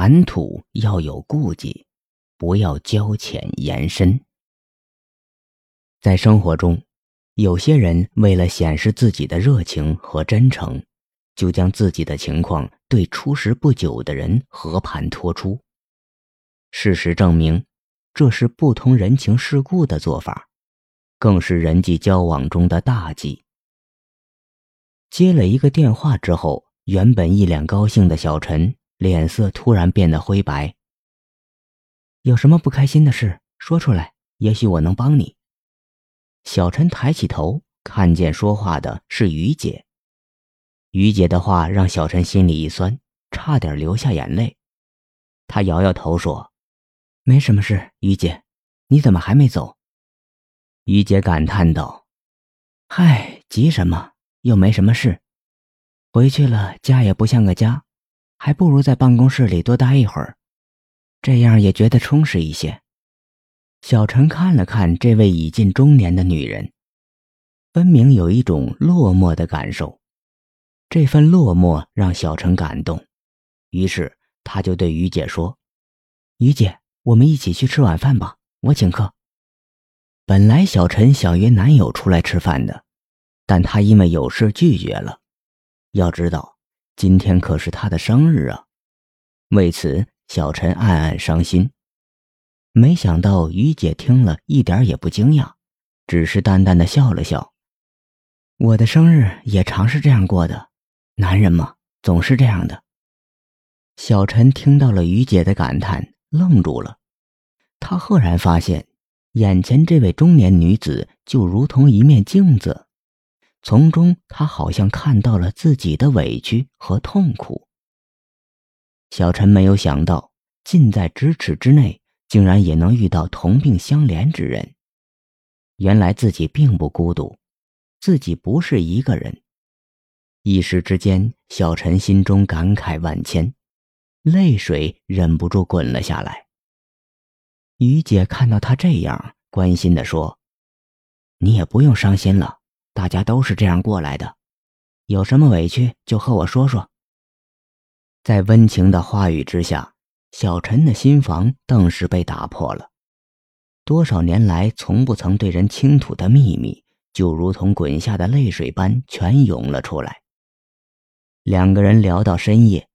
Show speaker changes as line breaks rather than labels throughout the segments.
谈吐要有顾忌，不要交浅言深。在生活中，有些人为了显示自己的热情和真诚，就将自己的情况对初识不久的人和盘托出。事实证明，这是不通人情世故的做法，更是人际交往中的大忌。接了一个电话之后，原本一脸高兴的小陈脸色突然变得灰白。有什么不开心的事说出来，也许我能帮你。小陈抬起头，看见说话的是于姐。于姐的话让小陈心里一酸，差点流下眼泪。他摇摇头说：“没什么事，于姐，你怎么还没走？”于姐感叹道：“嗨，急什么？又没什么事。回去了，家也不像个家，还不如在办公室里多待一会儿，这样也觉得充实一些。”小陈看了看这位已近中年的女人，分明有一种落寞的感受。这份落寞让小陈感动，于是他就对于姐说：“于姐，我们一起去吃晚饭吧，我请客。”本来小陈想约男友出来吃饭的，但他因为有事拒绝了。要知道，今天可是他的生日啊！为此，小陈暗暗伤心。没想到于姐听了一点也不惊讶，只是淡淡的笑了笑。我的生日也常是这样过的，男人嘛，总是这样的。小陈听到了于姐的感叹，愣住了。他赫然发现，眼前这位中年女子就如同一面镜子，从中他好像看到了自己的委屈和痛苦。小陈没有想到，近在咫尺之内。竟然也能遇到同病相怜之人，原来自己并不孤独，自己不是一个人。一时之间，小陈心中感慨万千，泪水忍不住滚了下来。于姐看到他这样，关心的说：“你也不用伤心了，大家都是这样过来的，有什么委屈就和我说说。”在温情的话语之下。小陈的心房顿时被打破了，多少年来从不曾对人倾吐的秘密，就如同滚下的泪水般全涌了出来。两个人聊到深夜，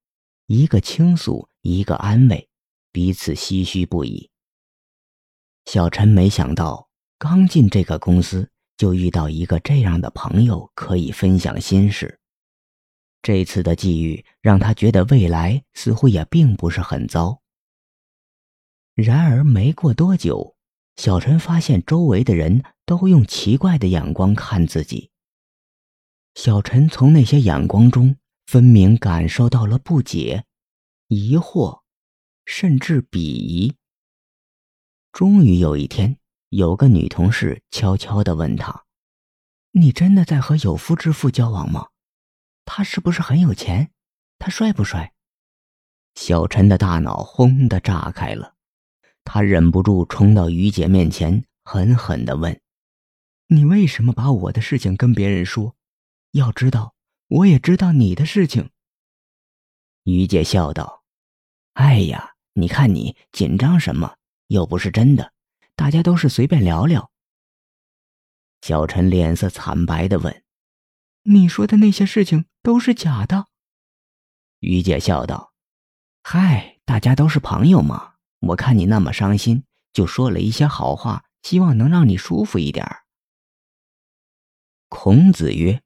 一个倾诉，一个安慰，彼此唏嘘不已。小陈没想到，刚进这个公司就遇到一个这样的朋友，可以分享心事。这次的际遇让他觉得未来似乎也并不是很糟。然而没过多久，小陈发现周围的人都用奇怪的眼光看自己。小陈从那些眼光中分明感受到了不解、疑惑，甚至鄙夷。终于有一天，有个女同事悄悄地问他：“你真的在和有夫之妇交往吗？”他是不是很有钱？他帅不帅？小陈的大脑轰的炸开了，他忍不住冲到于姐面前，狠狠的问：“你为什么把我的事情跟别人说？要知道，我也知道你的事情。”于姐笑道：“哎呀，你看你紧张什么？又不是真的，大家都是随便聊聊。”小陈脸色惨白的问。你说的那些事情都是假的，于姐笑道：“嗨，大家都是朋友嘛。我看你那么伤心，就说了一些好话，希望能让你舒服一点孔子曰：“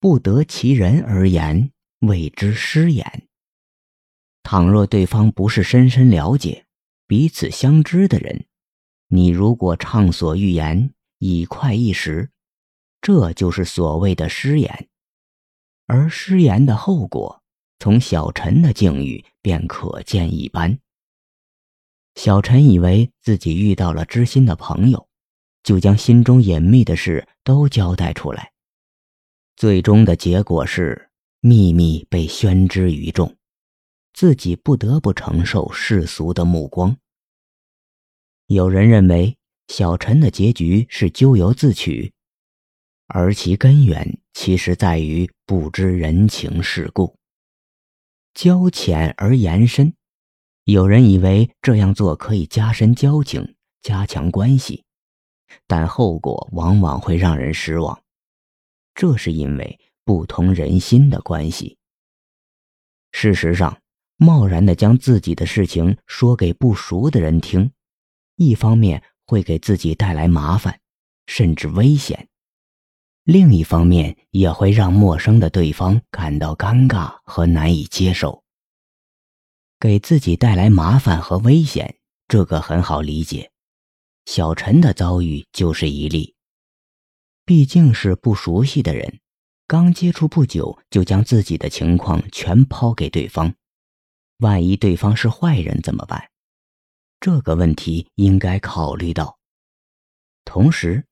不得其人而言，谓之失言。”倘若对方不是深深了解、彼此相知的人，你如果畅所欲言，以快一时。这就是所谓的失言，而失言的后果，从小陈的境遇便可见一斑。小陈以为自己遇到了知心的朋友，就将心中隐秘的事都交代出来，最终的结果是秘密被宣之于众，自己不得不承受世俗的目光。有人认为小陈的结局是咎由自取。而其根源其实在于不知人情世故，交浅而言深，有人以为这样做可以加深交情、加强关系，但后果往往会让人失望。这是因为不同人心的关系。事实上，贸然的将自己的事情说给不熟的人听，一方面会给自己带来麻烦，甚至危险；另一方面也会让陌生的对方感到尴尬和难以接受。给自己带来麻烦和危险，这个很好理解。小陈的遭遇就是一例。毕竟是不熟悉的人，刚接触不久就将自己的情况全抛给对方，万一对方是坏人怎么办？这个问题应该考虑到。同时，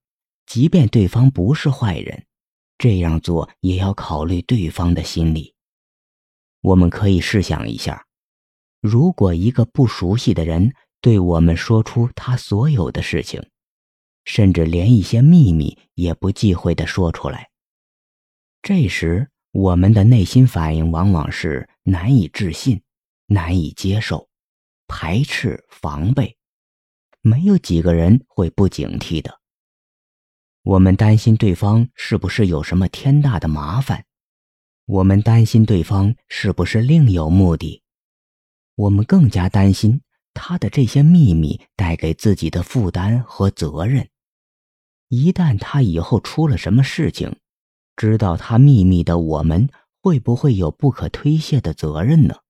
即便对方不是坏人，这样做也要考虑对方的心理。我们可以试想一下。如果一个不熟悉的人对我们说出他所有的事情，甚至连一些秘密也不忌讳的说出来，这时我们的内心反应往往是难以置信、难以接受、排斥、防备。没有几个人会不警惕的。我们担心对方是不是有什么天大的麻烦，我们担心对方是不是另有目的。我们更加担心他的这些秘密带给自己的负担和责任。一旦他以后出了什么事情，知道他秘密的我们会不会有不可推卸的责任呢？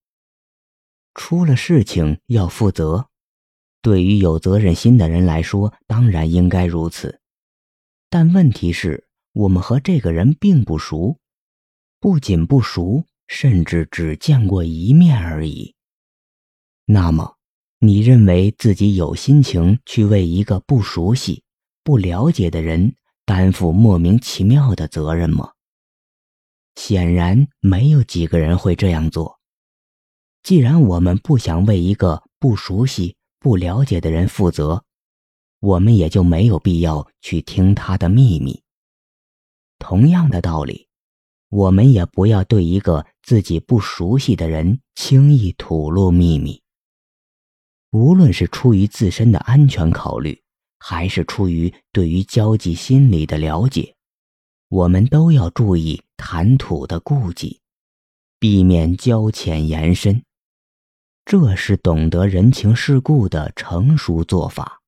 出了事情要负责，对于有责任心的人来说，当然应该如此。但问题是，我们和这个人并不熟，不仅不熟，甚至只见过一面而已。那么，你认为自己有心情去为一个不熟悉、不了解的人担负莫名其妙的责任吗？显然，没有几个人会这样做。既然我们不想为一个不熟悉、不了解的人负责，我们也就没有必要去听他的秘密。同样的道理，我们也不要对一个自己不熟悉的人轻易吐露秘密。无论是出于自身的安全考虑，还是出于对于交际心理的了解，我们都要注意谈吐的顾忌，避免交浅言深。这是懂得人情世故的成熟做法。